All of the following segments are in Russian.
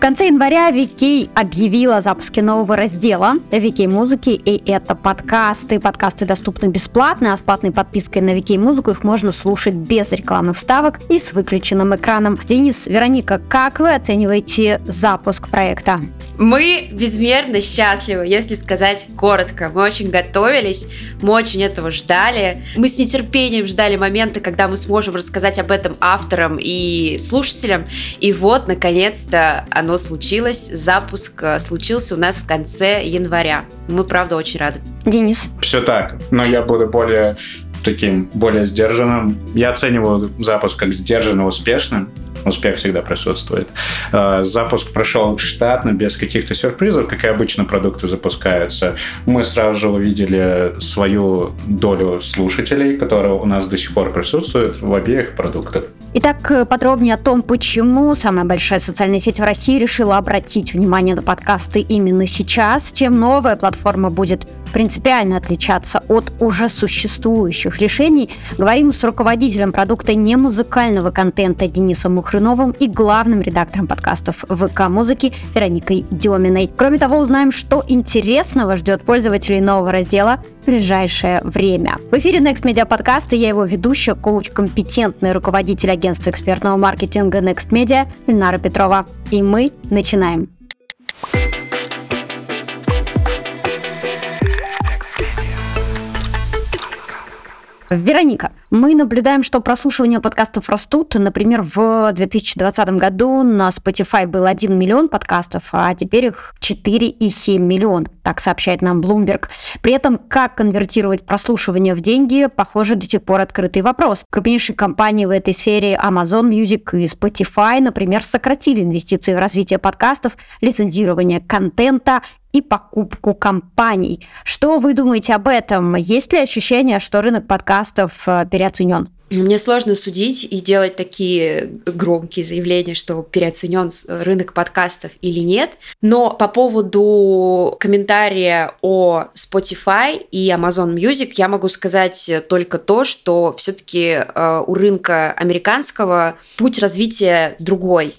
В конце января Вики объявила о запуске нового раздела Вики музыки, и это подкасты. Подкасты доступны бесплатно, а с платной подпиской на Вики музыку их можно слушать без рекламных вставок и с выключенным экраном. Денис, Вероника, как вы оцениваете запуск проекта? Мы безмерно счастливы, если сказать коротко. Мы очень готовились, мы очень этого ждали. Мы с нетерпением ждали момента, когда мы сможем рассказать об этом авторам и слушателям. И вот, наконец-то, оно случилось. Запуск э, случился у нас в конце января. Мы, правда, очень рады. Денис? Все так, но я буду более таким более сдержанным. Я оцениваю запуск как сдержанно успешным. Успех всегда присутствует. Э, запуск прошел штатно, без каких-то сюрпризов, как и обычно продукты запускаются. Мы сразу же увидели свою долю слушателей, которая у нас до сих пор присутствует в обеих продуктах. Итак, э, подробнее о том, почему самая большая социальная сеть в России решила обратить внимание на подкасты именно сейчас, чем новая платформа будет принципиально отличаться от уже существующих решений, говорим с руководителем продукта немузыкального контента Денисом Мухрыновым и главным редактором подкастов ВК Музыки Вероникой Деминой. Кроме того, узнаем, что интересного ждет пользователей нового раздела в ближайшее время. В эфире Next Media подкаста я его ведущая, коуч, компетентный руководитель агентства экспертного маркетинга Next Media Ленара Петрова. И мы начинаем. Вероника, мы наблюдаем, что прослушивание подкастов растут. Например, в 2020 году на Spotify был 1 миллион подкастов, а теперь их 4,7 миллион, так сообщает нам Bloomberg. При этом, как конвертировать прослушивание в деньги, похоже, до сих пор открытый вопрос. Крупнейшие компании в этой сфере Amazon Music и Spotify, например, сократили инвестиции в развитие подкастов, лицензирование контента и покупку компаний. Что вы думаете об этом? Есть ли ощущение, что рынок подкастов э, переоценен? Мне сложно судить и делать такие громкие заявления, что переоценен рынок подкастов или нет. Но по поводу комментария о Spotify и Amazon Music я могу сказать только то, что все-таки э, у рынка американского путь развития другой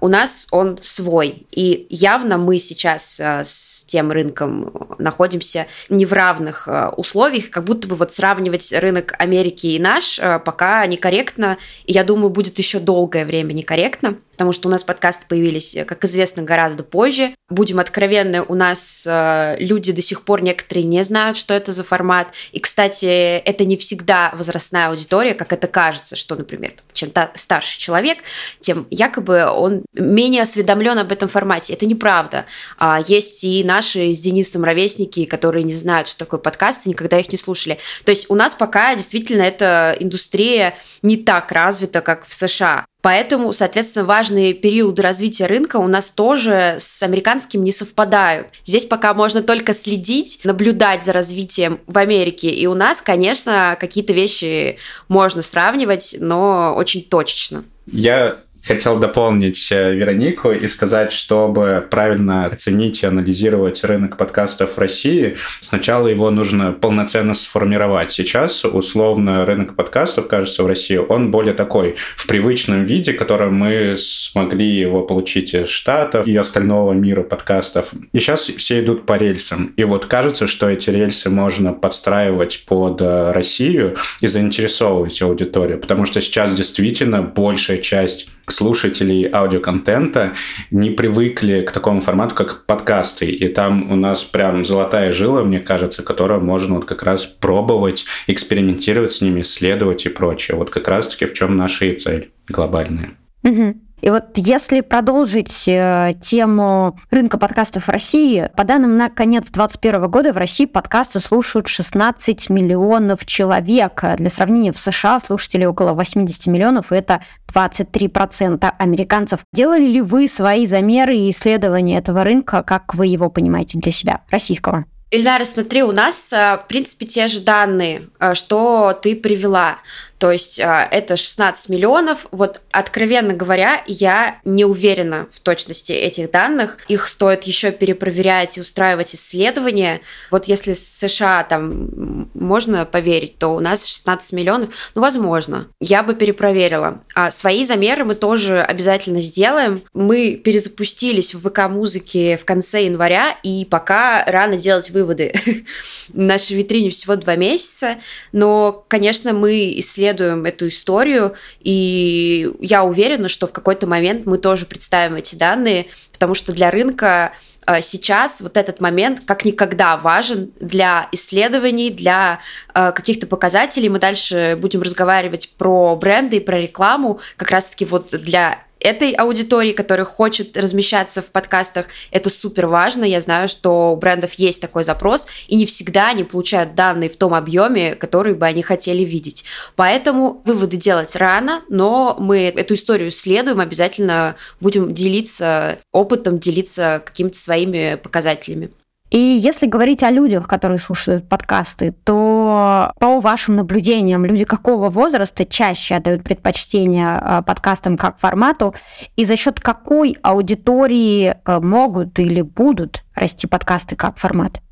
у нас он свой. И явно мы сейчас а, с тем рынком находимся не в равных а, условиях, как будто бы вот сравнивать рынок Америки и наш пока некорректно, и я думаю, будет еще долгое время некорректно потому что у нас подкасты появились, как известно, гораздо позже. Будем откровенны, у нас э, люди до сих пор некоторые не знают, что это за формат. И, кстати, это не всегда возрастная аудитория, как это кажется, что, например, чем та, старший человек, тем якобы он менее осведомлен об этом формате. Это неправда. А, есть и наши с Денисом ровесники, которые не знают, что такое подкасты, никогда их не слушали. То есть у нас пока действительно эта индустрия не так развита, как в США. Поэтому, соответственно, важные периоды развития рынка у нас тоже с американским не совпадают. Здесь пока можно только следить, наблюдать за развитием в Америке. И у нас, конечно, какие-то вещи можно сравнивать, но очень точечно. Я хотел дополнить э, Веронику и сказать, чтобы правильно оценить и анализировать рынок подкастов в России, сначала его нужно полноценно сформировать. Сейчас, условно, рынок подкастов, кажется, в России, он более такой, в привычном виде, которым мы смогли его получить из Штатов и остального мира подкастов. И сейчас все идут по рельсам. И вот кажется, что эти рельсы можно подстраивать под э, Россию и заинтересовывать аудиторию, потому что сейчас действительно большая часть слушателей аудиоконтента не привыкли к такому формату, как подкасты. И там у нас прям золотая жила, мне кажется, которую можно вот как раз пробовать, экспериментировать с ними, исследовать и прочее. Вот как раз-таки в чем наша и цель глобальная. Угу. И вот если продолжить э, тему рынка подкастов в России, по данным на конец 2021 года в России подкасты слушают 16 миллионов человек. Для сравнения, в США слушателей около 80 миллионов, и это 23% американцев. Делали ли вы свои замеры и исследования этого рынка, как вы его понимаете для себя, российского? Ильдар, смотри, у нас, э, в принципе, те же данные, э, что ты привела. То есть а, это 16 миллионов. Вот, откровенно говоря, я не уверена в точности этих данных. Их стоит еще перепроверять и устраивать исследования. Вот если США там можно поверить, то у нас 16 миллионов. Ну, возможно. Я бы перепроверила. А свои замеры мы тоже обязательно сделаем. Мы перезапустились в ВК-музыке в конце января, и пока рано делать выводы. В нашей витрине всего два месяца, но, конечно, мы исследуем эту историю, и я уверена, что в какой-то момент мы тоже представим эти данные, потому что для рынка э, сейчас вот этот момент как никогда важен для исследований, для э, каких-то показателей. Мы дальше будем разговаривать про бренды и про рекламу, как раз-таки вот для этой аудитории, которая хочет размещаться в подкастах, это супер важно. Я знаю, что у брендов есть такой запрос, и не всегда они получают данные в том объеме, который бы они хотели видеть. Поэтому выводы делать рано, но мы эту историю исследуем, обязательно будем делиться опытом, делиться какими-то своими показателями. И если говорить о людях, которые слушают подкасты, то по вашим наблюдениям, люди какого возраста чаще отдают предпочтение а, подкастам как формату, и за счет какой аудитории а, могут или будут расти подкасты как формат?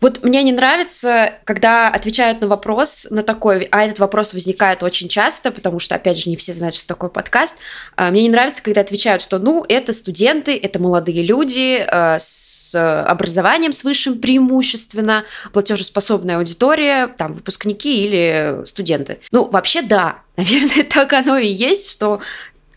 Вот мне не нравится, когда отвечают на вопрос, на такой, а этот вопрос возникает очень часто, потому что, опять же, не все знают, что такое подкаст. А, мне не нравится, когда отвечают, что, ну, это студенты, это молодые люди а, с образованием с высшим преимущественно, платежеспособная аудитория, там, выпускники или студенты. Ну, вообще, да, Наверное, так оно и есть, что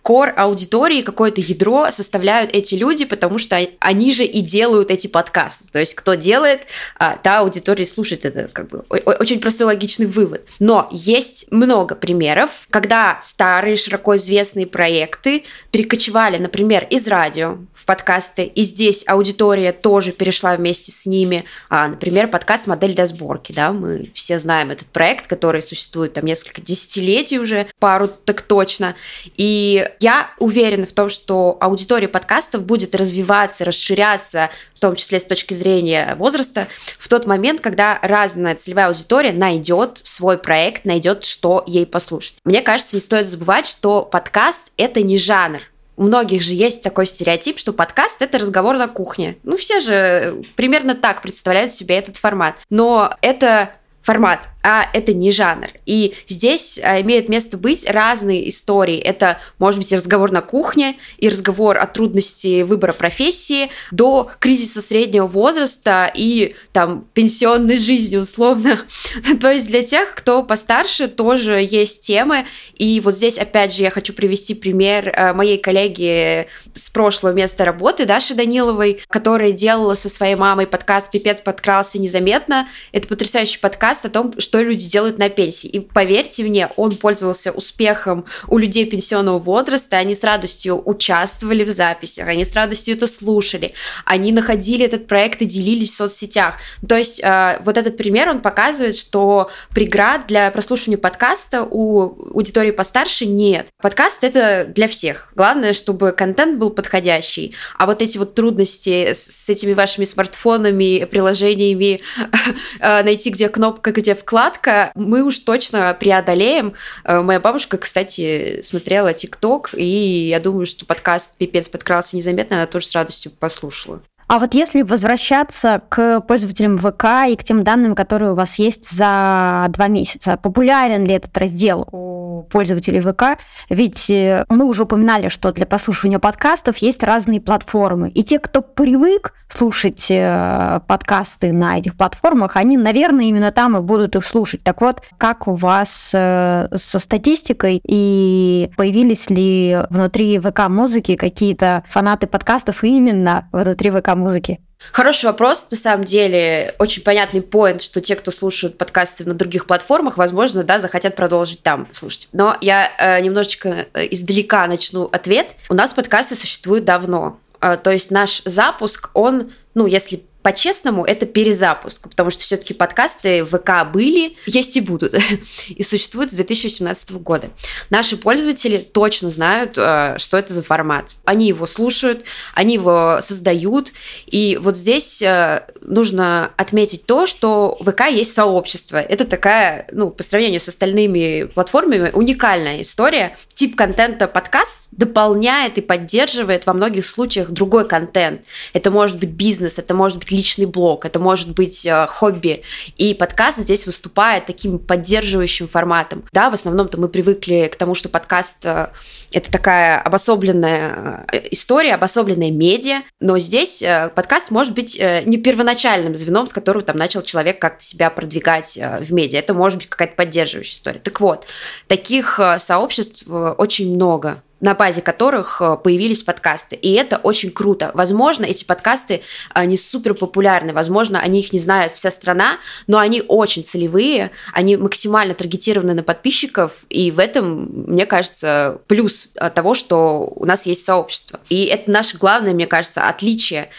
кор аудитории, какое-то ядро составляют эти люди, потому что они же и делают эти подкасты. То есть кто делает, а, та аудитория слушает. Это как бы очень простой логичный вывод. Но есть много примеров, когда старые широко известные проекты перекочевали, например, из радио в подкасты, и здесь аудитория тоже перешла вместе с ними. А, например, подкаст «Модель для сборки». Да? Мы все знаем этот проект, который существует там несколько десятилетий уже, пару так точно. И я уверена в том, что аудитория подкастов будет развиваться, расширяться, в том числе с точки зрения возраста, в тот момент, когда разная целевая аудитория найдет свой проект, найдет, что ей послушать. Мне кажется, не стоит забывать, что подкаст — это не жанр. У многих же есть такой стереотип, что подкаст — это разговор на кухне. Ну, все же примерно так представляют себе этот формат. Но это формат, а это не жанр. И здесь а, имеют место быть разные истории. Это может быть разговор на кухне, и разговор о трудности выбора профессии, до кризиса среднего возраста и там пенсионной жизни условно. То есть для тех, кто постарше, тоже есть темы. И вот здесь опять же я хочу привести пример а, моей коллеги с прошлого места работы, Даши Даниловой, которая делала со своей мамой подкаст «Пипец подкрался незаметно». Это потрясающий подкаст о том, что люди делают на пенсии. И поверьте мне, он пользовался успехом у людей пенсионного возраста, они с радостью участвовали в записях, они с радостью это слушали, они находили этот проект и делились в соцсетях. То есть э, вот этот пример, он показывает, что преград для прослушивания подкаста у аудитории постарше нет. Подкаст это для всех. Главное, чтобы контент был подходящий. А вот эти вот трудности с этими вашими смартфонами, приложениями, э, найти где кнопка, где вкладка, мы уж точно преодолеем. Э, моя бабушка, кстати, смотрела ТикТок, и я думаю, что подкаст «Пипец подкрался незаметно», она тоже с радостью послушала. А вот если возвращаться к пользователям ВК и к тем данным, которые у вас есть за два месяца, популярен ли этот раздел у пользователей ВК? Ведь э, мы уже упоминали, что для прослушивания подкастов есть разные платформы. И те, кто привык слушать э, подкасты на этих платформах, они, наверное, именно там и будут их слушать. Так вот, как у вас э, со статистикой и появились ли внутри ВК-музыки какие-то фанаты подкастов именно внутри ВК музыки? Хороший вопрос. На самом деле, очень понятный поинт, что те, кто слушают подкасты на других платформах, возможно, да, захотят продолжить там слушать. Но я э, немножечко э, издалека начну ответ. У нас подкасты существуют давно. Э, то есть наш запуск, он, ну, если По-честному, это перезапуск, потому что все-таки подкасты в ВК были, есть и будут, и существуют с 2018 года. Наши пользователи точно знают, э, что это за формат. Они его слушают, они его создают, и вот здесь э, нужно отметить то, что в ВК есть сообщество. Это такая, ну, по сравнению с остальными платформами, уникальная история. Тип контента подкаст дополняет и поддерживает во многих случаях другой контент. Это может быть бизнес, это может быть личный блог, это может быть э, хобби. И подкаст здесь выступает таким поддерживающим форматом. Да, в основном-то мы привыкли к тому, что подкаст э, это такая обособленная э, история, обособленная медиа, но здесь э, подкаст может быть э, не первоначальным звеном, с которого там начал человек как-то себя продвигать э, в медиа. Это может быть какая-то поддерживающая история. Так вот, таких э, сообществ э, очень много на базе которых э, появились подкасты. И это очень круто. Возможно, эти подкасты не супер популярны, возможно, они их не знает вся страна, но они очень целевые, они максимально таргетированы на подписчиков, и в этом, мне кажется, плюс э, того, что у нас есть сообщество. И это наше главное, мне кажется, отличие,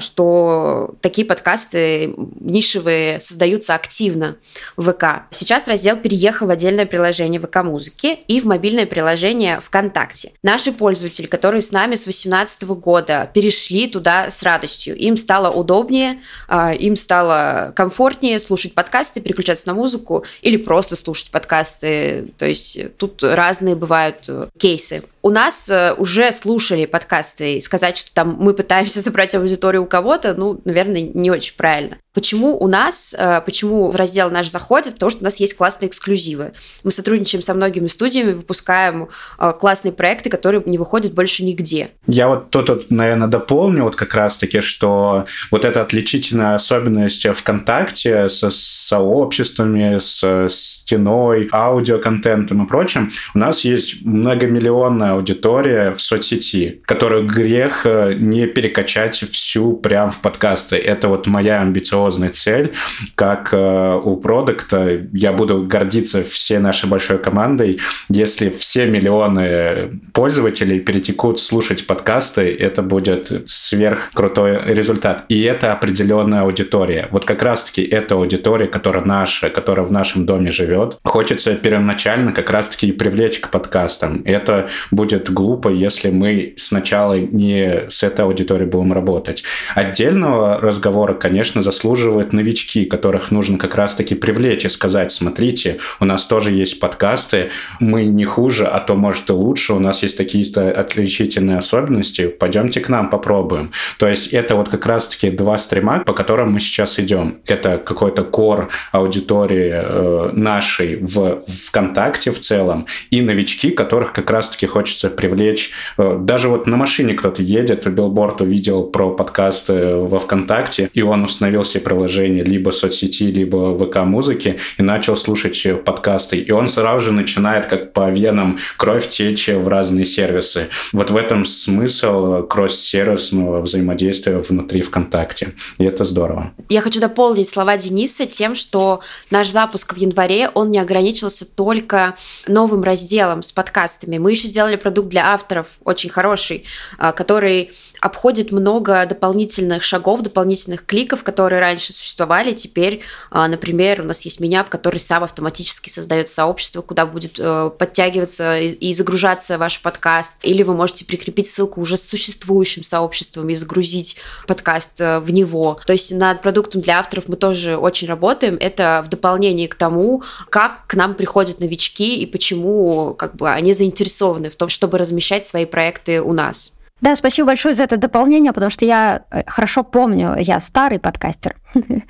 что такие подкасты нишевые создаются активно в ВК. Сейчас раздел переехал в отдельное приложение ВК Музыки и в мобильное приложение ВКонтакте. Наши пользователи, которые с нами с 2018 года, перешли туда с радостью. Им стало удобнее, а, им стало комфортнее слушать подкасты, переключаться на музыку или просто слушать подкасты. То есть тут разные бывают кейсы у нас э, уже слушали подкасты, и сказать, что там мы пытаемся собрать аудиторию у кого-то, ну, наверное, не очень правильно. Почему у нас, э, почему в раздел наш заходит? Потому что у нас есть классные эксклюзивы. Мы сотрудничаем со многими студиями, выпускаем э, классные проекты, которые не выходят больше нигде. Я вот тут, вот, наверное, дополню вот как раз-таки, что вот эта отличительная особенность ВКонтакте со сообществами, с стеной, аудиоконтентом и прочим, у нас есть многомиллионная аудитория в соцсети, которую грех э, не перекачать всю прям в подкасты. Это вот моя амбициозная цель. Как э, у продукта я буду гордиться всей нашей большой командой, если все миллионы пользователей перетекут слушать подкасты, это будет сверх крутой результат. И это определенная аудитория. Вот как раз-таки эта аудитория, которая наша, которая в нашем доме живет, хочется первоначально как раз-таки привлечь к подкастам. Это будет глупо, если мы сначала не с этой аудиторией будем работать. Отдельного разговора, конечно, заслуживают новички, которых нужно как раз-таки привлечь и сказать, смотрите, у нас тоже есть подкасты, мы не хуже, а то, может, и лучше, у нас есть такие-то отличительные особенности, пойдемте к нам, попробуем. То есть это вот как раз-таки два стрима, по которым мы сейчас идем. Это какой-то кор аудитории э, нашей в ВКонтакте в целом и новички, которых как раз-таки хочется хочется привлечь. Э, даже вот на машине кто-то едет, билборд увидел про подкасты во ВКонтакте, и он установил себе приложение либо соцсети, либо ВК-музыки, и начал слушать подкасты. И он сразу же начинает как по венам кровь течь в разные сервисы. Вот в этом смысл кросс-сервисного взаимодействия внутри ВКонтакте. И это здорово. Я хочу дополнить слова Дениса тем, что наш запуск в январе, он не ограничился только новым разделом с подкастами. Мы еще сделали продукт для авторов, очень хороший, а, который обходит много дополнительных шагов, дополнительных кликов, которые раньше существовали. Теперь, а, например, у нас есть меня, который сам автоматически создает сообщество, куда будет э, подтягиваться и загружаться ваш подкаст. Или вы можете прикрепить ссылку уже с существующим сообществом и загрузить подкаст э, в него. То есть над продуктом для авторов мы тоже очень работаем. Это в дополнение к тому, как к нам приходят новички и почему как бы, они заинтересованы в том, чтобы размещать свои проекты у нас. Да, спасибо большое за это дополнение, потому что я э, хорошо помню, я старый подкастер,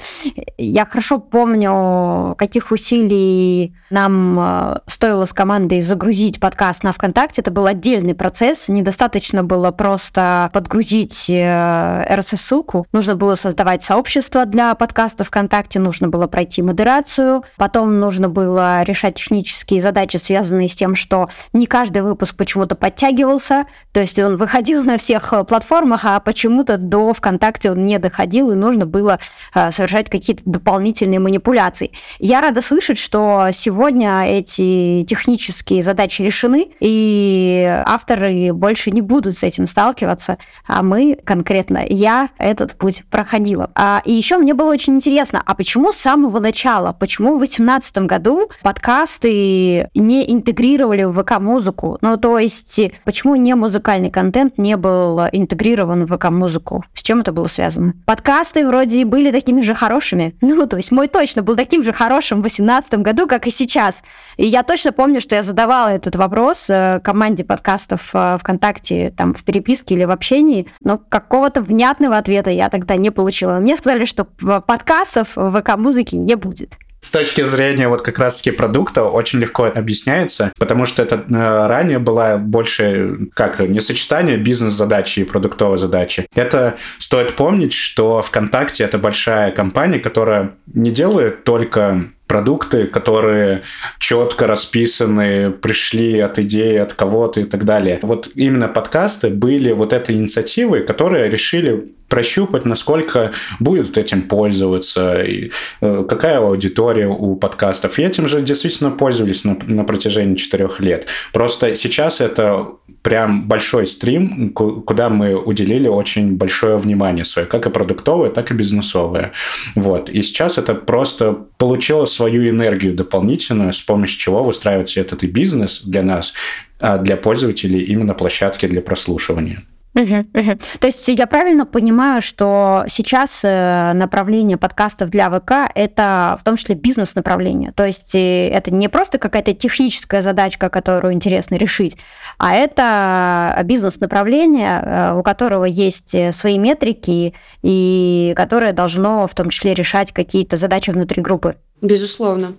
я хорошо помню, каких усилий нам э, стоило с командой загрузить подкаст на ВКонтакте. Это был отдельный процесс, недостаточно было просто подгрузить RSS-ссылку, э, нужно было создавать сообщество для подкаста ВКонтакте, нужно было пройти модерацию, потом нужно было решать технические задачи, связанные с тем, что не каждый выпуск почему-то подтягивался, то есть он выходил на всех э, платформах, а почему-то до ВКонтакте он не доходил, и нужно было совершать какие-то дополнительные манипуляции. Я рада слышать, что сегодня эти технические задачи решены, и авторы больше не будут с этим сталкиваться, а мы, конкретно я, этот путь проходила. А, и еще мне было очень интересно, а почему с самого начала, почему в 2018 году подкасты не интегрировали в ВК-музыку? Ну, то есть, почему не музыкальный контент не был интегрирован в ВК-музыку? С чем это было связано? Подкасты вроде были такими же хорошими. Ну, то есть, мой точно был таким же хорошим в 2018 году, как и сейчас. И я точно помню, что я задавала этот вопрос э, команде подкастов э, ВКонтакте, там, в переписке или в общении, но какого-то внятного ответа я тогда не получила. Мне сказали, что подкастов в ВК-музыке не будет. С точки зрения вот как раз-таки продукта очень легко объясняется, потому что это э, ранее была больше как не сочетание бизнес-задачи и продуктовой задачи. Это стоит помнить, что ВКонтакте это большая компания, которая не делает только продукты, которые четко расписаны, пришли от идеи, от кого-то и так далее. Вот именно подкасты были вот этой инициативой, которые решили прощупать, насколько будут этим пользоваться, и, э, какая аудитория у подкастов. И этим же действительно пользовались на, на протяжении четырех лет. Просто сейчас это прям большой стрим, куда мы уделили очень большое внимание свое, как и продуктовое, так и бизнесовое. Вот. И сейчас это просто получило свою энергию дополнительную, с помощью чего выстраивается этот и бизнес для нас, а для пользователей именно площадки для прослушивания. Угу, угу. То есть я правильно понимаю, что сейчас э, направление подкастов для ВК это в том числе бизнес-направление. То есть э, это не просто какая-то техническая задачка, которую интересно решить, а это бизнес-направление, э, у которого есть свои метрики и которое должно в том числе решать какие-то задачи внутри группы. Безусловно.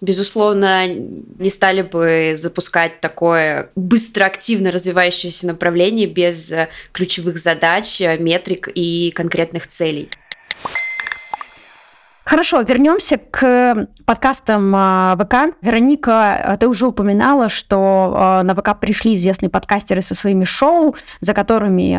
Безусловно, не стали бы запускать такое быстро активно развивающееся направление без ключевых задач, метрик и конкретных целей. Хорошо, вернемся к подкастам а, ВК. Вероника, а, ты уже упоминала, что а, на ВК пришли известные подкастеры со своими шоу, за которыми,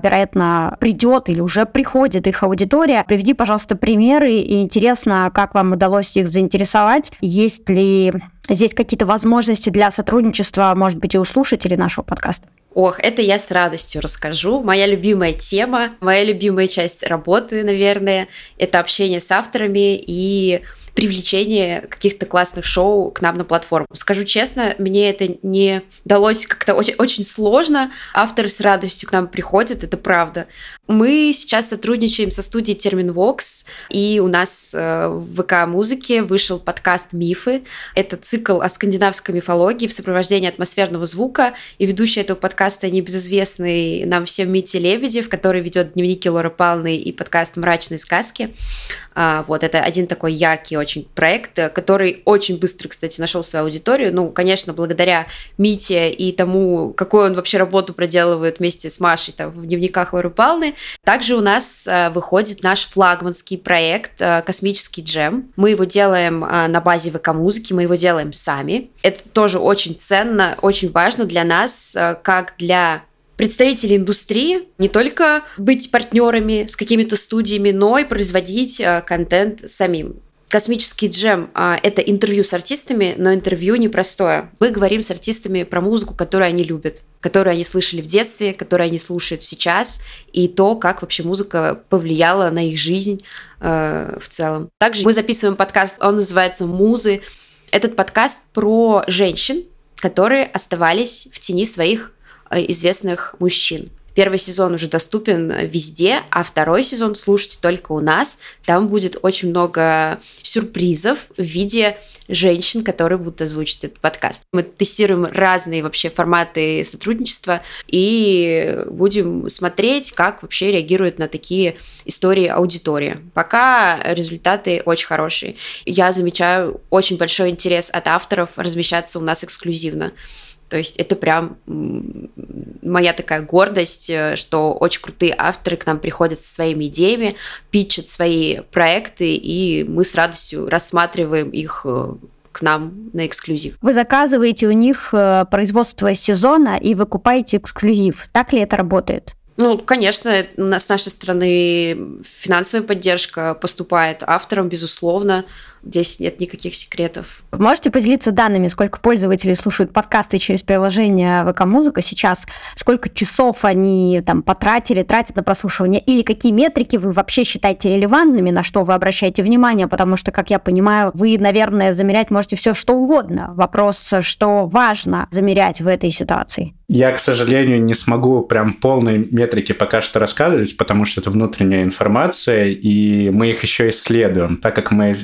вероятно, придет или уже приходит их аудитория. Приведи, пожалуйста, примеры, и интересно, как вам удалось их заинтересовать. Есть ли здесь какие-то возможности для сотрудничества, может быть, и у слушателей нашего подкаста? Ох, это я с радостью расскажу. Моя любимая тема, моя любимая часть работы, наверное, это общение с авторами и привлечение каких-то классных шоу к нам на платформу. Скажу честно, мне это не далось как-то очень, очень сложно. Авторы с радостью к нам приходят, это правда. Мы сейчас сотрудничаем со студией Терминвокс, и у нас э, в ВК-музыке вышел подкаст «Мифы». Это цикл о скандинавской мифологии в сопровождении атмосферного звука, и ведущий этого подкаста небезызвестный нам всем Мити Лебедев, который ведет дневники Лоры Палны и подкаст «Мрачные сказки». А, вот, это один такой яркий очень проект, который очень быстро, кстати, нашел свою аудиторию. Ну, конечно, благодаря Мите и тому, какую он вообще работу проделывает вместе с Машей там, в дневниках Лоры Палны. Также у нас а, выходит наш флагманский проект а, «Космический джем». Мы его делаем на базе ВК-музыки, мы его делаем сами. Это тоже очень ценно, очень важно для нас, как для представители индустрии не только быть партнерами с какими-то студиями, но и производить э, контент самим. Космический джем а, это интервью с артистами, но интервью непростое. Мы говорим с артистами про музыку, которую они любят, которую они слышали в детстве, которую они слушают сейчас, и то, как вообще музыка повлияла на их жизнь э, в целом. Также мы записываем подкаст, он называется «Музы». Этот подкаст про женщин, которые оставались в тени своих Э, известных мужчин. Первый сезон уже доступен везде, а второй сезон слушайте только у нас. Там будет очень много сюрпризов в виде женщин, которые будут озвучить этот подкаст. Мы тестируем разные вообще форматы сотрудничества и будем смотреть, как вообще реагирует на такие истории аудитория. Пока результаты очень хорошие. Я замечаю очень большой интерес от авторов размещаться у нас эксклюзивно. То есть это прям моя такая гордость, э, что очень крутые авторы к нам приходят со своими идеями, питчат свои проекты, и мы с радостью рассматриваем их э, к нам на эксклюзив. Вы заказываете у них э, производство сезона и выкупаете эксклюзив. Так ли это работает? Ну, конечно, с нашей стороны финансовая поддержка поступает авторам, безусловно. Здесь нет никаких секретов. Можете поделиться данными, сколько пользователей слушают подкасты через приложение ВК Музыка сейчас, сколько часов они там потратили, тратят на прослушивание, или какие метрики вы вообще считаете релевантными, на что вы обращаете внимание, потому что, как я понимаю, вы, наверное, замерять можете все что угодно. Вопрос, что важно замерять в этой ситуации. Я, к сожалению, не смогу прям полной метрики пока что рассказывать, потому что это внутренняя информация, и мы их еще исследуем. Так как мы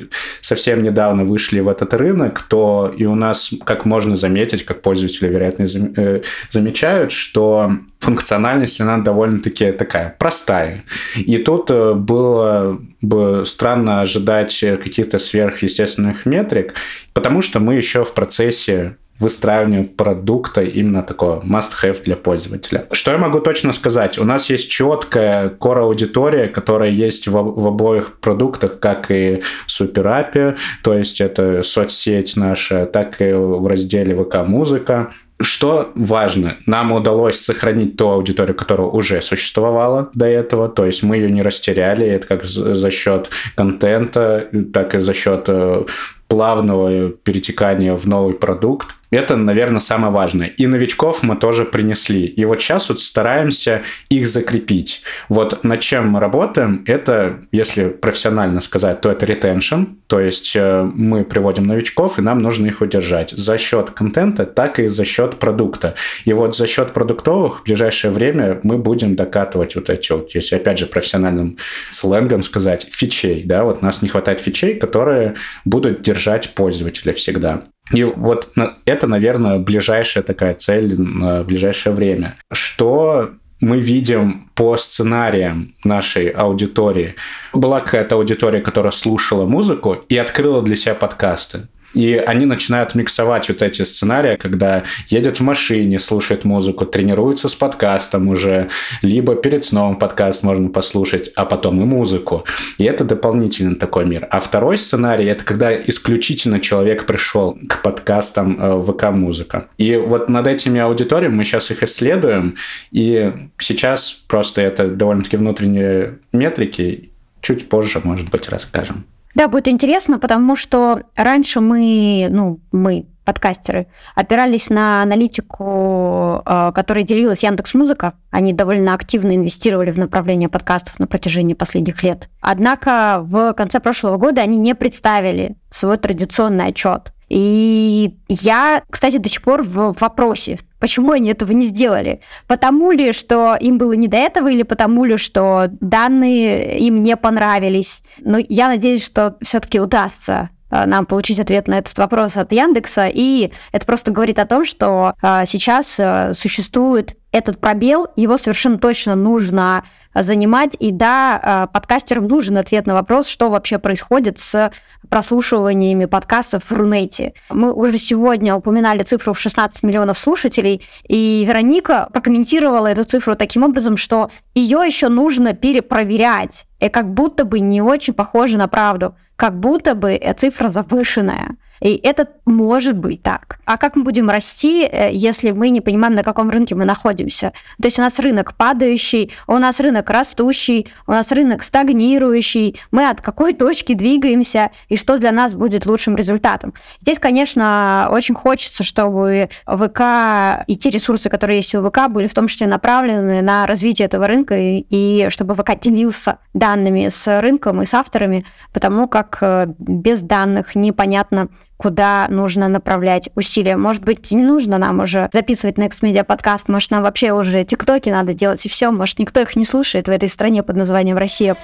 совсем недавно вышли в этот рынок, то и у нас, как можно заметить, как пользователи, вероятно, э, замечают, что функциональность, она довольно-таки такая простая. И тут э, было бы странно ожидать каких-то сверхъестественных метрик, потому что мы еще в процессе выстраиванию продукта именно такого must-have для пользователя. Что я могу точно сказать? У нас есть четкая core-аудитория, которая есть в, в обоих продуктах, как и в SuperApp, то есть это соцсеть наша, так и в разделе ВК-музыка. Что важно, нам удалось сохранить ту аудиторию, которая уже существовала до этого, то есть мы ее не растеряли, это как за счет контента, так и за счет э, плавного перетекания в новый продукт. Это, наверное, самое важное. И новичков мы тоже принесли. И вот сейчас вот стараемся их закрепить. Вот над чем мы работаем, это, если профессионально сказать, то это retention, то есть э, мы приводим новичков, и нам нужно их удержать за счет контента, так и за счет продукта. И вот за счет продуктовых в ближайшее время мы будем докатывать вот эти вот, если опять же профессиональным сленгом сказать, фичей, да, вот нас не хватает фичей, которые будут держать пользователя всегда. И вот это, наверное, ближайшая такая цель на ближайшее время. Что мы видим по сценариям нашей аудитории. Была какая-то аудитория, которая слушала музыку и открыла для себя подкасты. И они начинают миксовать вот эти сценарии, когда едет в машине, слушает музыку, тренируется с подкастом уже, либо перед сном подкаст можно послушать, а потом и музыку. И это дополнительный такой мир. А второй сценарий — это когда исключительно человек пришел к подкастам э, ВК-музыка. И вот над этими аудиториями мы сейчас их исследуем, и сейчас просто это довольно-таки внутренние метрики, чуть позже, может быть, расскажем. Да, будет интересно, потому что раньше мы, ну, мы, подкастеры, опирались на аналитику, э, которой делилась Яндекс Музыка. Они довольно активно инвестировали в направление подкастов на протяжении последних лет. Однако в конце прошлого года они не представили свой традиционный отчет. И я, кстати, до сих пор в вопросе, почему они этого не сделали. Потому ли, что им было не до этого, или потому ли, что данные им не понравились. Но я надеюсь, что все-таки удастся э, нам получить ответ на этот вопрос от Яндекса. И это просто говорит о том, что э, сейчас э, существует этот пробел, его совершенно точно нужно занимать. И да, э, подкастерам нужен ответ на вопрос, что вообще происходит с прослушиваниями подкастов в Рунете. Мы уже сегодня упоминали цифру в 16 миллионов слушателей, и Вероника прокомментировала эту цифру таким образом, что ее еще нужно перепроверять. И как будто бы не очень похоже на правду, как будто бы цифра завышенная. И это может быть так. А как мы будем расти, э, если мы не понимаем, на каком рынке мы находимся? То есть у нас рынок падающий, у нас рынок растущий, у нас рынок стагнирующий. Мы от какой точки двигаемся и что для нас будет лучшим результатом? Здесь, конечно, очень хочется, чтобы ВК и те ресурсы, которые есть у ВК, были в том числе направлены на развитие этого рынка и, и чтобы ВК делился данными с рынком и с авторами, потому как э, без данных непонятно, куда нужно направлять усилия. Может быть, не нужно нам уже записывать Next Media подкаст, может, нам вообще уже тиктоки надо делать и все, может, никто их не слушает в этой стране под названием Россия.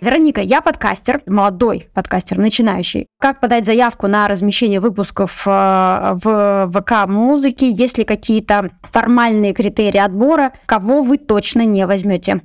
Вероника, я подкастер, молодой подкастер, начинающий. Как подать заявку на размещение выпусков э, в ВК музыки? Есть ли какие-то формальные критерии отбора? Кого вы точно не возьмете?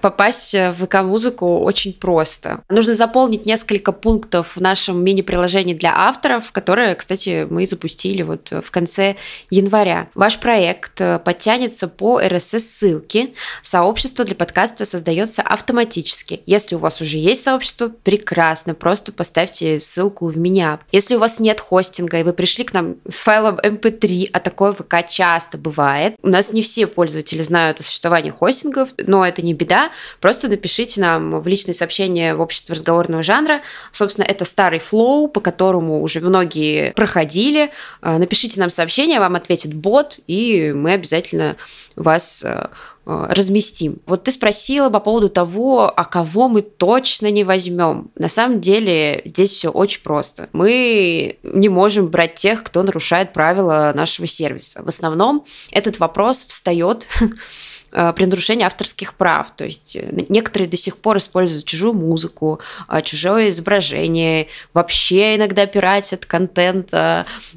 Попасть в ВК-музыку очень просто. Нужно заполнить несколько пунктов в нашем мини-приложении для авторов, которое, кстати, мы запустили вот в конце января. Ваш проект э, подтянется по RSS-ссылке. Сообщество для подкаста создается автоматически. Если у вас уже есть сообщество, прекрасно, просто поставьте ссылку в меня. Если у вас нет хостинга, и вы пришли к нам с файлом MP3, а такое ВК часто бывает, у нас не все пользователи знают о существовании хостингов, но это не беда. Просто напишите нам в личные сообщения в обществе разговорного жанра. Собственно, это старый флоу, по которому уже многие проходили. А, напишите нам сообщение, вам ответит бот, и мы обязательно вас а, а, разместим. Вот ты спросила по поводу того, а кого мы точно не возьмем. На самом деле здесь все очень просто. Мы не можем брать тех, кто нарушает правила нашего сервиса. В основном этот вопрос встает Э, при нарушении авторских прав. То есть э, некоторые до сих пор используют чужую музыку, э, чужое изображение, вообще иногда пиратят контент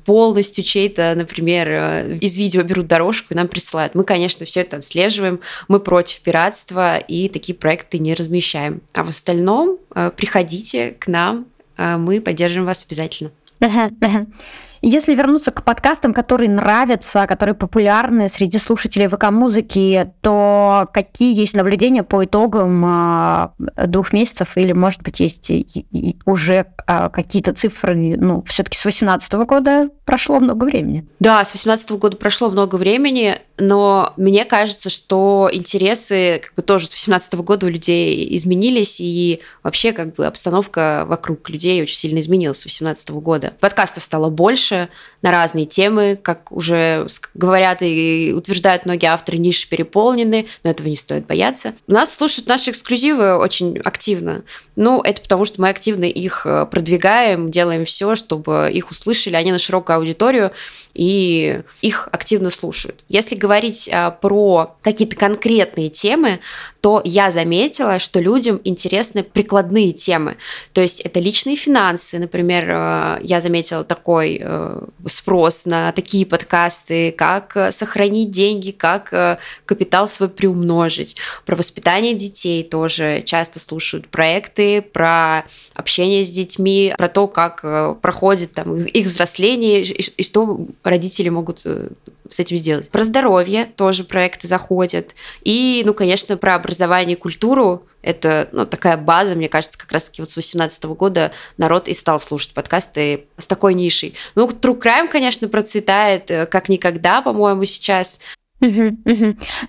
полностью чей-то, например, из видео берут дорожку и нам присылают. Мы, конечно, все это отслеживаем, мы против пиратства и такие проекты не размещаем. А в остальном приходите к нам, мы поддержим вас обязательно. Если вернуться к подкастам, которые нравятся, которые популярны среди слушателей ВК-музыки, то какие есть наблюдения по итогам а, двух месяцев? Или, может быть, есть уже а, какие-то цифры? Ну, все-таки с 2018 года прошло много времени. Да, с 2018 года прошло много времени, но мне кажется, что интересы как бы тоже с 2018 года у людей изменились, и вообще как бы обстановка вокруг людей очень сильно изменилась с 2018 года. Подкастов стало больше, больше на разные темы, как уже говорят и утверждают многие авторы, ниши переполнены, но этого не стоит бояться. Нас слушают наши эксклюзивы очень активно. Ну, это потому, что мы активно их э, продвигаем, делаем все, чтобы их услышали, они на широкую аудиторию, и их активно слушают. Если говорить а, про какие-то конкретные темы, то я заметила, что людям интересны прикладные темы. То есть это личные финансы, например, э, я заметила такой э, спрос на такие подкасты, как сохранить деньги, как капитал свой приумножить. Про воспитание детей тоже часто слушают проекты, про общение с детьми, про то, как проходит там их взросление и что родители могут э, с этим сделать. Про здоровье тоже проекты заходят. И, ну, конечно, про образование и культуру. Это ну, такая база, мне кажется, как раз-таки вот с 18 года народ и стал слушать подкасты с такой нишей. Ну, True Crime, конечно, процветает э, как никогда, по-моему, сейчас.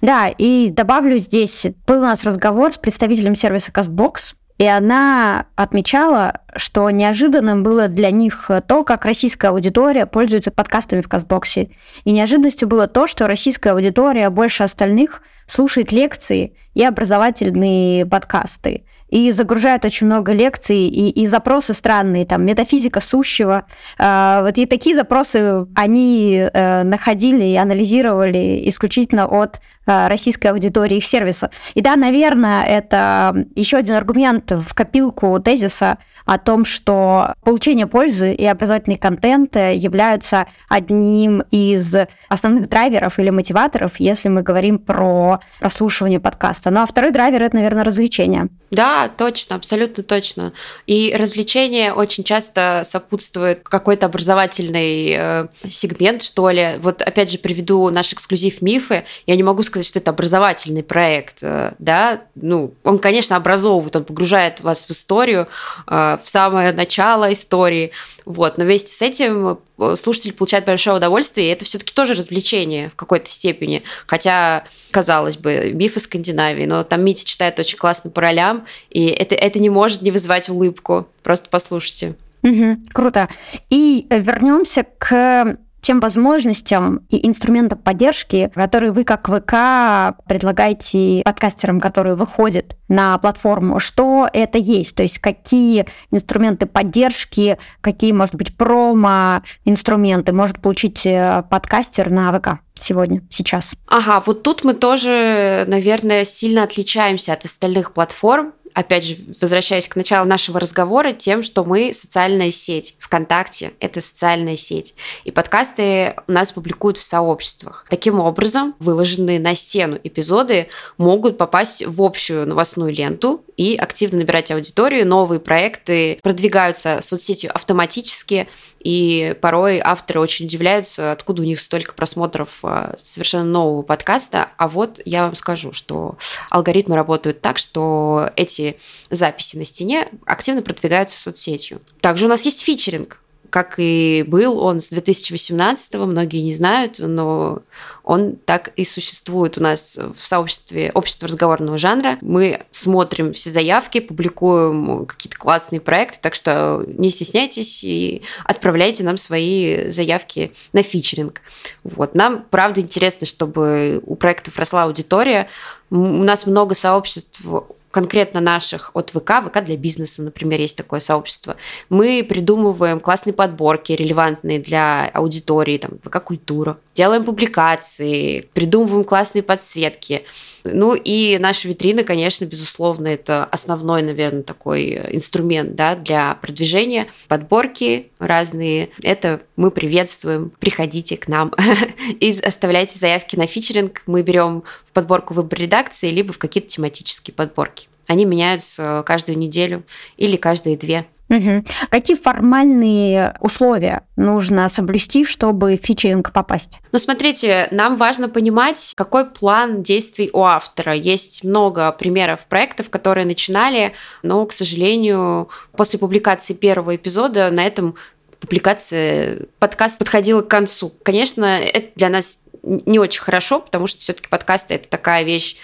Да, и добавлю здесь, был у нас разговор с представителем сервиса CastBox, и она отмечала, что неожиданным было для них то, как российская аудитория пользуется подкастами в Казбоксе. И неожиданностью было то, что российская аудитория больше остальных слушает лекции и образовательные подкасты и загружают очень много лекций, и, и запросы странные, там, метафизика сущего. Э, вот и такие запросы они э, находили и анализировали исключительно от э, российской аудитории их сервиса. И да, наверное, это еще один аргумент в копилку тезиса о том, что получение пользы и образовательный контент являются одним из основных драйверов или мотиваторов, если мы говорим про прослушивание подкаста. Ну а второй драйвер – это, наверное, развлечение. Да, точно, абсолютно точно. И развлечение очень часто сопутствует какой-то образовательный э, сегмент, что ли. Вот опять же приведу наш эксклюзив «Мифы». Я не могу сказать, что это образовательный проект, э, да. Ну, он, конечно, образовывает, он погружает вас в историю, э, в самое начало истории, вот. Но вместе с этим э, слушатель получает большое удовольствие, и это все-таки тоже развлечение в какой-то степени. Хотя, казалось бы, мифы Скандинавии, но там Митя читает очень классно по ролям, и это, это не может не вызывать улыбку. Просто послушайте. Угу, круто. И вернемся к тем возможностям и инструментам поддержки, которые вы как ВК предлагаете подкастерам, которые выходят на платформу, что это есть, то есть какие инструменты поддержки, какие, может быть, промо-инструменты может получить э, подкастер на ВК сегодня, сейчас. Ага, вот тут мы тоже, наверное, сильно отличаемся от остальных платформ, опять же, возвращаясь к началу нашего разговора, тем, что мы социальная сеть. ВКонтакте – это социальная сеть. И подкасты у нас публикуют в сообществах. Таким образом, выложенные на стену эпизоды могут попасть в общую новостную ленту и активно набирать аудиторию. Новые проекты продвигаются соцсетью автоматически, и порой авторы очень удивляются, откуда у них столько просмотров а, совершенно нового подкаста. А вот я вам скажу, что алгоритмы работают так, что эти записи на стене активно продвигаются соцсетью. Также у нас есть фичеринг как и был он с 2018 многие не знают, но он так и существует у нас в сообществе общества разговорного жанра. Мы смотрим все заявки, публикуем какие-то классные проекты, так что не стесняйтесь и отправляйте нам свои заявки на фичеринг. Вот. Нам, правда, интересно, чтобы у проектов росла аудитория. У нас много сообществ конкретно наших от ВК, ВК для бизнеса, например, есть такое сообщество, мы придумываем классные подборки, релевантные для аудитории, там, ВК-культура, делаем публикации, придумываем классные подсветки. Ну и наши витрины, конечно, безусловно, это основной, наверное, такой инструмент да, для продвижения. Подборки разные, это мы приветствуем. Приходите к нам и оставляйте заявки на фичеринг. Мы берем в подборку выбор редакции, либо в какие-то тематические подборки. Они меняются каждую неделю или каждые две. Угу. Какие формальные условия нужно соблюсти, чтобы в фичеринг попасть? Ну, смотрите, нам важно понимать, какой план действий у автора. Есть много примеров проектов, которые начинали, но, к сожалению, после публикации первого эпизода на этом публикация подкаст подходила к концу. Конечно, это для нас не очень хорошо, потому что все-таки подкасты это такая вещь,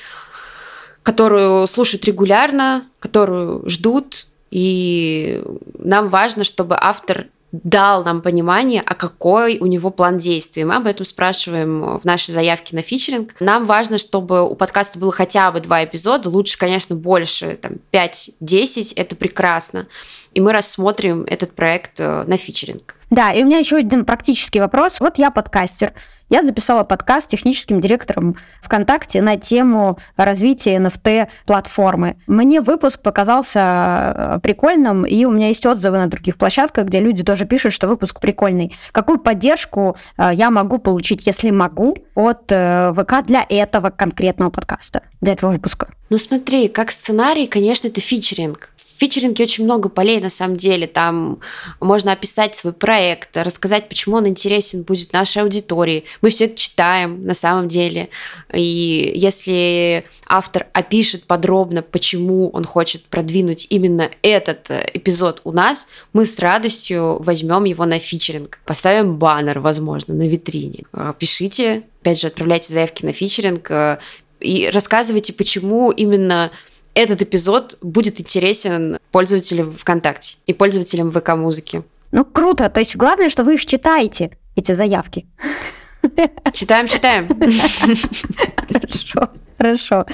которую слушают регулярно, которую ждут, и нам важно, чтобы автор дал нам понимание, а какой у него план действий. Мы об этом спрашиваем в нашей заявке на фичеринг. Нам важно, чтобы у подкаста было хотя бы два эпизода, лучше, конечно, больше, там, 5-10, это прекрасно. И мы рассмотрим этот проект э, на фичеринг. Да, и у меня еще один практический вопрос. Вот я подкастер. Я записала подкаст с техническим директором ВКонтакте на тему развития NFT-платформы. Мне выпуск показался э, прикольным, и у меня есть отзывы на других площадках, где люди тоже пишут, что выпуск прикольный. Какую поддержку э, я могу получить, если могу, от ВК для этого конкретного подкаста, для этого выпуска? Ну смотри, как сценарий, конечно, это фичеринг в фичеринге очень много полей на самом деле. Там можно описать свой проект, рассказать, почему он интересен будет нашей аудитории. Мы все это читаем на самом деле. И если автор опишет подробно, почему он хочет продвинуть именно этот эпизод у нас, мы с радостью возьмем его на фичеринг. Поставим баннер, возможно, на витрине. Пишите, опять же, отправляйте заявки на фичеринг э, и рассказывайте, почему именно этот эпизод будет интересен пользователям ВКонтакте и пользователям ВК-музыки. Ну, круто. То есть главное, что вы их читаете, эти заявки. Читаем, читаем. Хорошо. Хорошо.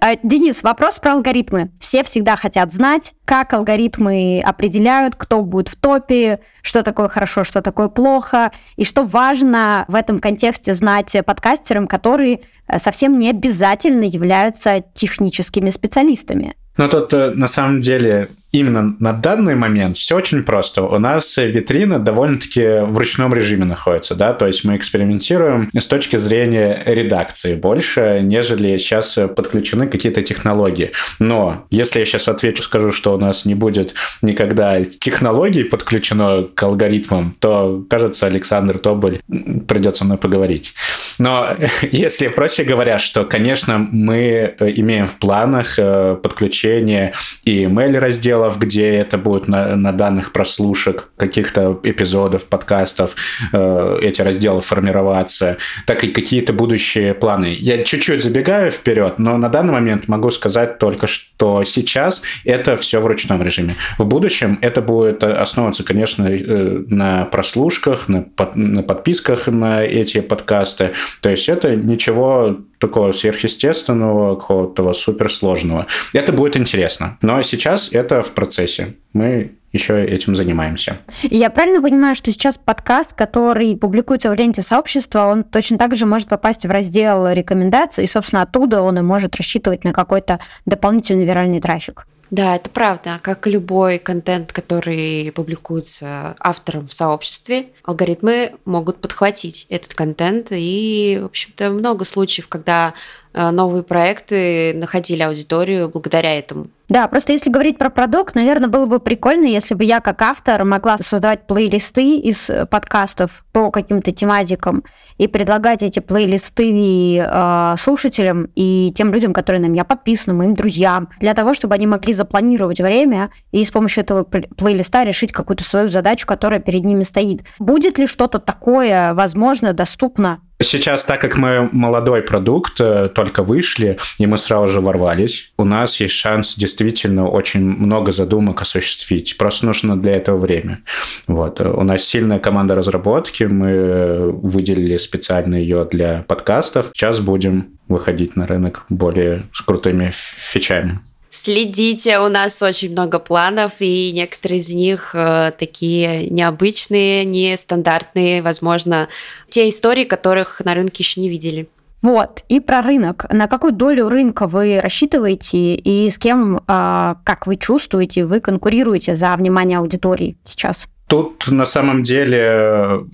А, Денис, вопрос про алгоритмы. Все всегда хотят знать, как алгоритмы определяют, кто будет в топе, что такое хорошо, что такое плохо, и что важно в этом контексте знать подкастерам, которые э, совсем не обязательно являются техническими специалистами. Ну, тут э, на самом деле именно на данный момент все очень просто. У нас витрина довольно-таки в ручном режиме находится, да, то есть мы экспериментируем с точки зрения редакции больше, нежели сейчас подключены какие-то технологии. Но если я сейчас отвечу, скажу, что у нас не будет никогда технологий подключено к алгоритмам, то, кажется, Александр Тоболь придется мной поговорить. Но если проще говоря, что, конечно, мы имеем в планах э, подключение и email раздела разделов, где это будет на, на данных прослушек каких-то эпизодов, подкастов, э, эти разделы формироваться, так и какие-то будущие планы. Я чуть-чуть забегаю вперед, но на данный момент могу сказать только, что сейчас это все в ручном режиме. В будущем это будет основываться, конечно, э, на прослушках, на, под, на подписках на эти подкасты. То есть это ничего такого сверхъестественного, какого-то суперсложного. Это будет интересно. Но сейчас это в процессе. Мы еще этим занимаемся. Я правильно понимаю, что сейчас подкаст, который публикуется в ленте сообщества, он точно так же может попасть в раздел рекомендаций, и, собственно, оттуда он и может рассчитывать на какой-то дополнительный виральный трафик? Да, это правда. Как и любой контент, который публикуется автором в сообществе, алгоритмы могут подхватить этот контент. И, в общем-то, много случаев, когда новые проекты находили аудиторию благодаря этому. Да, просто если говорить про продукт, наверное, было бы прикольно, если бы я как автор могла создавать плейлисты из э, подкастов по каким-то тематикам и предлагать эти плейлисты э, слушателям и тем людям, которые на меня подписаны, моим друзьям, для того, чтобы они могли запланировать время и с помощью этого плейлиста решить какую-то свою задачу, которая перед ними стоит. Будет ли что-то такое возможно, доступно Сейчас, так как мы молодой продукт, э, только вышли, и мы сразу же ворвались, у нас есть шанс действительно очень много задумок осуществить. Просто нужно для этого время. Вот. У нас сильная команда разработки, мы выделили специально ее для подкастов. Сейчас будем выходить на рынок более с крутыми фичами. Следите, у нас очень много планов, и некоторые из них э, такие необычные, нестандартные, возможно, те истории, которых на рынке еще не видели. Вот, и про рынок. На какую долю рынка вы рассчитываете и с кем, э, как вы чувствуете, вы конкурируете за внимание аудитории сейчас? Тут на самом деле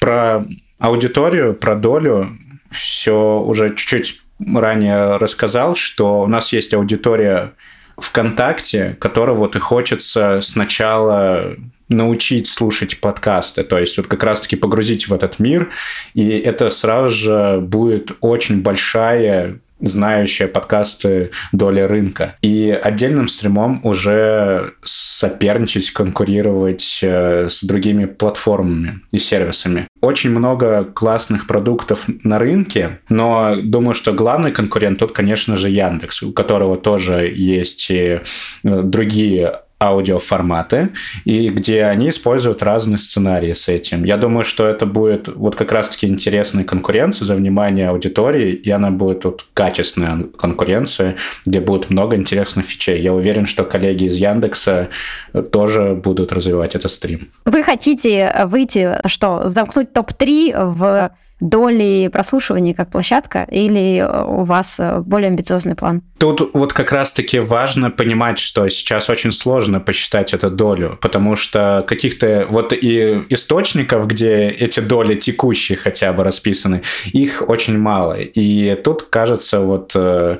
про аудиторию, про долю все уже чуть-чуть ранее рассказал, что у нас есть аудитория ВКонтакте, которой вот и хочется сначала научить слушать подкасты, то есть вот как раз-таки погрузить в этот мир, и это сразу же будет очень большая знающая подкасты доли рынка. И отдельным стримом уже соперничать, конкурировать э, с другими платформами и сервисами. Очень много классных продуктов на рынке, но думаю, что главный конкурент тут, конечно же, Яндекс, у которого тоже есть э, другие аудиоформаты, и где они используют разные сценарии с этим. Я думаю, что это будет вот как раз-таки интересная конкуренция за внимание аудитории, и она будет вот качественная конкуренция, где будет много интересных фичей. Я уверен, что коллеги из Яндекса тоже будут развивать этот стрим. Вы хотите выйти, что, замкнуть топ-3 в доли прослушивания как площадка, или у вас э, более амбициозный план? Тут вот как раз-таки важно понимать, что сейчас очень сложно посчитать эту долю, потому что каких-то вот и источников, где эти доли текущие хотя бы расписаны, их очень мало. И тут, кажется, вот э,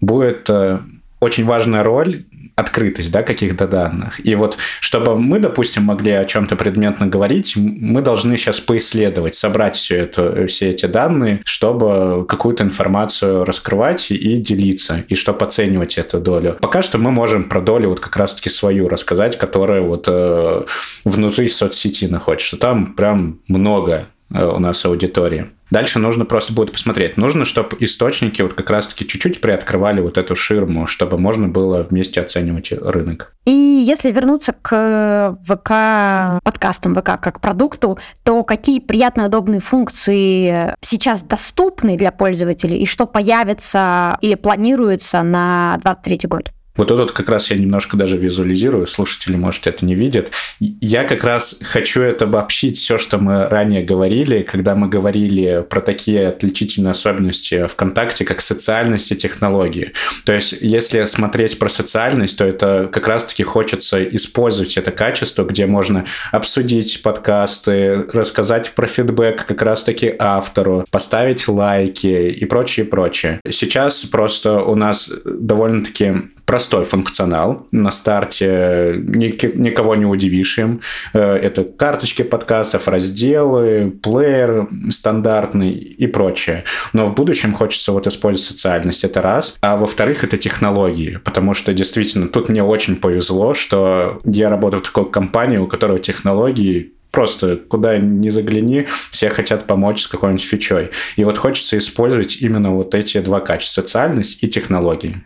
будет э, очень важная роль открытость да, каких-то данных. И вот, чтобы мы, допустим, могли о чем-то предметно говорить, мы должны сейчас поисследовать, собрать все, это, все эти данные, чтобы какую-то информацию раскрывать и делиться, и чтобы оценивать эту долю. Пока что мы можем про долю вот как раз-таки свою рассказать, которая вот э, внутри соцсети находится. Там прям много э, у нас аудитории. Дальше нужно просто будет посмотреть. Нужно, чтобы источники вот как раз-таки чуть-чуть приоткрывали вот эту ширму, чтобы можно было вместе оценивать рынок. И если вернуться к ВК подкастам, ВК как продукту, то какие приятные, удобные функции сейчас доступны для пользователей и что появится или планируется на 2023 год? Вот тут как раз я немножко даже визуализирую, слушатели, может, это не видят. Я как раз хочу это обобщить все, что мы ранее говорили, когда мы говорили про такие отличительные особенности ВКонтакте, как социальность и технологии. То есть, если смотреть про социальность, то это как раз-таки хочется использовать это качество, где можно обсудить подкасты, рассказать про фидбэк как раз-таки автору, поставить лайки и прочее, прочее. Сейчас просто у нас довольно-таки простой функционал. На старте никого не удивишь им. Э, это карточки подкастов, разделы, плеер стандартный и прочее. Но в будущем хочется вот использовать социальность, это раз. А во-вторых, это технологии, потому что действительно тут мне очень повезло, что я работаю в такой компании, у которой технологии просто куда ни загляни, все хотят помочь с какой-нибудь фичой. И вот хочется использовать именно вот эти два качества, социальность и технологии.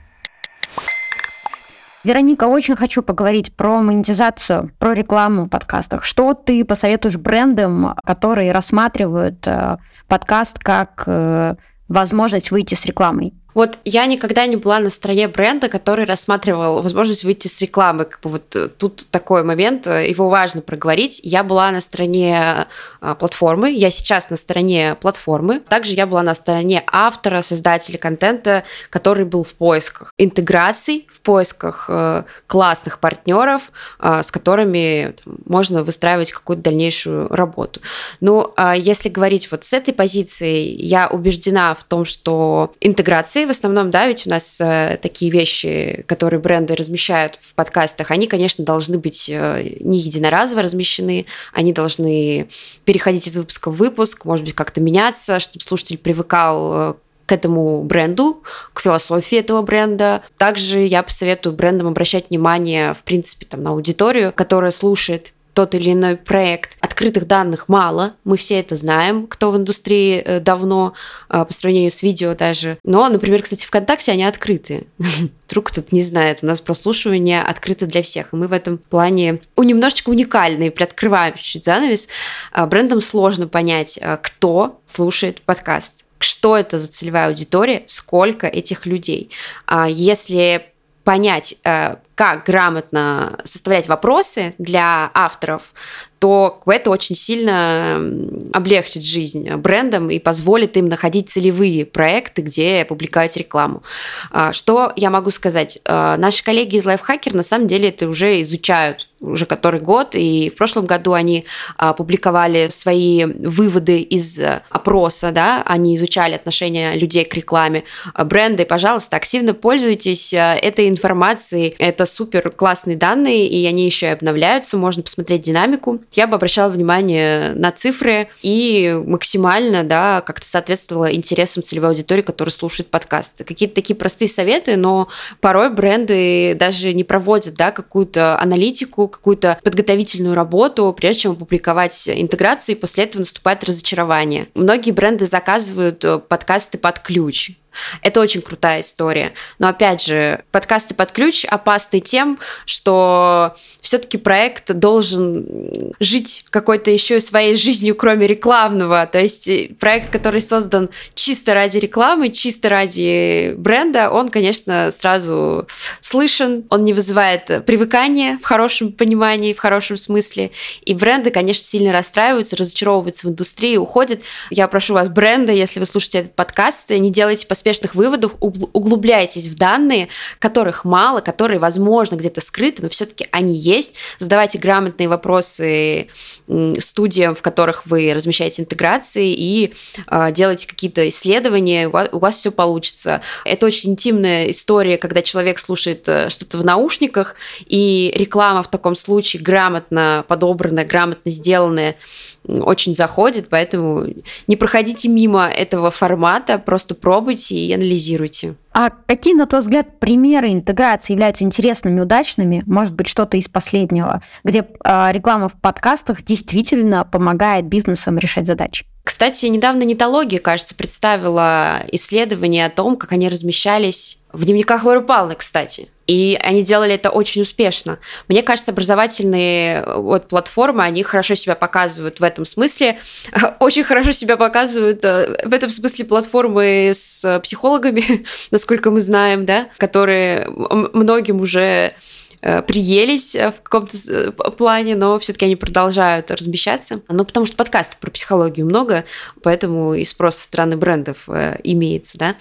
Вероника, очень хочу поговорить про монетизацию, про рекламу в подкастах. Что ты посоветуешь брендам, которые рассматривают э, подкаст как э, возможность выйти с рекламой? Вот я никогда не была на стороне бренда, который рассматривал возможность выйти с рекламы. Как бы вот э, тут такой момент, э, его важно проговорить. Я была на стороне а, платформы, я сейчас на стороне платформы. Также я была на стороне автора, создателя контента, который был в поисках интеграций, в поисках э, классных партнеров, с которыми можно выстраивать какую-то дальнейшую работу. Ну, а если говорить вот с этой позиции, я убеждена в том, что интеграция в основном, да, ведь у нас э, такие вещи, которые бренды размещают в подкастах, они, конечно, должны быть э, не единоразово размещены, они должны переходить из выпуска в выпуск, может быть, как-то меняться, чтобы слушатель привыкал э, к этому бренду, к философии этого бренда. Также я посоветую брендам обращать внимание, в принципе, там, на аудиторию, которая слушает тот или иной проект. Открытых данных мало, мы все это знаем, кто в индустрии э, давно, э, по сравнению с видео даже. Но, например, кстати, ВКонтакте они открыты. Вдруг кто-то не знает, у нас прослушивание открыто для всех, и мы в этом плане у немножечко уникальны, приоткрываем чуть-чуть занавес. А, брендам сложно понять, э, кто слушает подкаст что это за целевая аудитория, сколько этих людей. А если понять, как грамотно составлять вопросы для авторов, то это очень сильно облегчит жизнь брендам и позволит им находить целевые проекты, где публиковать рекламу. А, что я могу сказать? А, наши коллеги из Lifehacker на самом деле это уже изучают уже который год, и в прошлом году они а, публиковали свои выводы из опроса, да, они изучали отношение людей к рекламе. Бренды, пожалуйста, активно пользуйтесь этой информацией, это супер классные данные, и они еще и обновляются, можно посмотреть динамику я бы обращала внимание на цифры и максимально, да, как-то соответствовала интересам целевой аудитории, которая слушает подкасты. Какие-то такие простые советы, но порой бренды даже не проводят, да, какую-то аналитику, какую-то подготовительную работу, прежде чем опубликовать интеграцию, и после этого наступает разочарование. Многие бренды заказывают э, подкасты под ключ, это очень крутая история. Но опять же, подкасты под ключ опасны тем, что все-таки проект должен жить какой-то еще своей жизнью, кроме рекламного. То есть э, проект, который создан чисто ради рекламы, чисто ради бренда, он, конечно, сразу слышен, он не вызывает привыкания в хорошем понимании, в хорошем смысле. И бренды, конечно, сильно расстраиваются, разочаровываются в индустрии, уходят. Я прошу вас, бренды, если вы слушаете этот подкаст, не делайте по поспешных выводов углубляйтесь в данные, которых мало, которые, возможно, где-то скрыты, но все-таки они есть. Задавайте грамотные вопросы студиям, в которых вы размещаете интеграции, и э, делайте какие-то исследования, у вас, у вас все получится. Это очень интимная история, когда человек слушает э, что-то в наушниках, и реклама в таком случае грамотно подобранная, грамотно сделанная, очень заходит, поэтому не проходите мимо этого формата, просто пробуйте и анализируйте. А какие, на твой взгляд, примеры интеграции являются интересными, удачными? Может быть, что-то из последнего, где э, реклама в подкастах действительно помогает бизнесам решать задачи? Кстати, недавно Нетология, кажется, представила исследование о том, как они размещались в дневниках Лоры Павловны, кстати. И они делали это очень успешно. Мне кажется, образовательные вот, платформы, они хорошо себя показывают в этом смысле. Очень хорошо себя показывают э, в этом смысле платформы с психологами, насколько мы знаем, да, которые многим уже Э, приелись э, в каком-то э, плане, но все-таки они продолжают размещаться. Ну, потому что подкастов про психологию много, поэтому и спрос со стороны брендов имеется, да.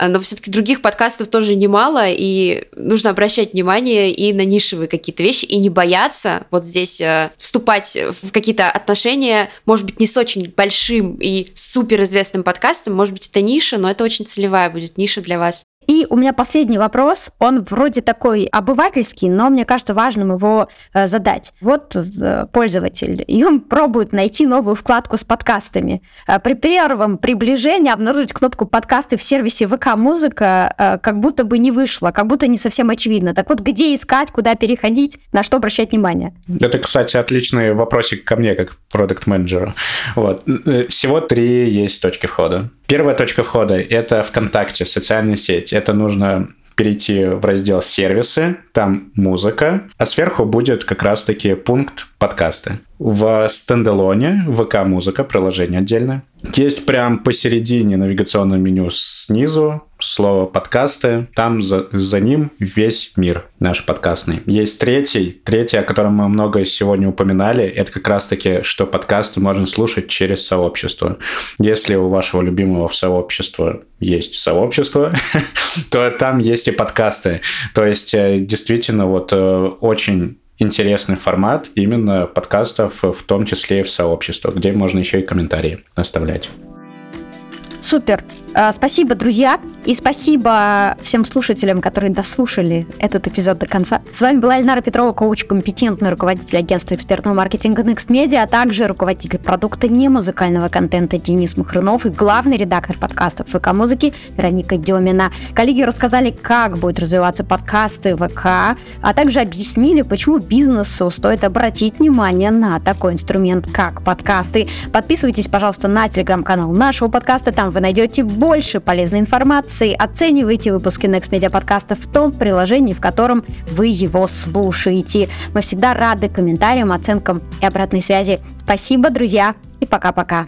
Но все-таки других подкастов тоже немало, и нужно обращать внимание и на нишевые какие-то вещи, и не бояться вот здесь вступать в какие-то отношения, может быть, не с очень большим и суперизвестным подкастом, может быть, это ниша, но это очень целевая будет ниша для вас. И у меня последний вопрос, он вроде такой обывательский, но мне кажется важным его э, задать. Вот э, пользователь, и он пробует найти новую вкладку с подкастами. Э, при первом приближении обнаружить кнопку подкасты в сервисе ВК Музыка э, как будто бы не вышло, как будто не совсем очевидно. Так вот, где искать, куда переходить, на что обращать внимание? Это, кстати, отличный вопросик ко мне, как продукт-менеджеру. Вот. Э, всего три есть точки входа. Первая точка входа – это ВКонтакте, социальная сеть. Это нужно перейти в раздел «Сервисы», там музыка, а сверху будет как раз-таки пункт подкасты. В стендалоне ВК-музыка, приложение отдельное. Есть прям посередине навигационное меню снизу слово подкасты, там за, за ним весь мир наш подкастный. Есть третий, третий, о котором мы много сегодня упоминали, это как раз-таки, что подкасты можно слушать через сообщество. Если у вашего любимого сообщества есть сообщество, то там есть и подкасты. То есть э, действительно вот э, очень интересный формат именно подкастов, в том числе и в сообществах, где можно еще и комментарии оставлять. Супер. А, спасибо, друзья, и спасибо всем слушателям, которые дослушали этот эпизод до конца. С вами была Эльнара Петрова, коуч, компетентный руководитель агентства экспертного маркетинга Next Media, а также руководитель продукта немузыкального контента Денис Махрунов и главный редактор подкастов ВК-музыки Вероника Демина. Коллеги рассказали, как будет развиваться подкасты ВК, а также объяснили, почему бизнесу стоит обратить внимание на такой инструмент, как подкасты. Подписывайтесь, пожалуйста, на телеграм-канал нашего подкаста, там вы найдете больше полезной информации. Оценивайте выпуски Next Media подкаста в том приложении, в котором вы его слушаете. Мы всегда рады комментариям, оценкам и обратной связи. Спасибо, друзья, и пока-пока.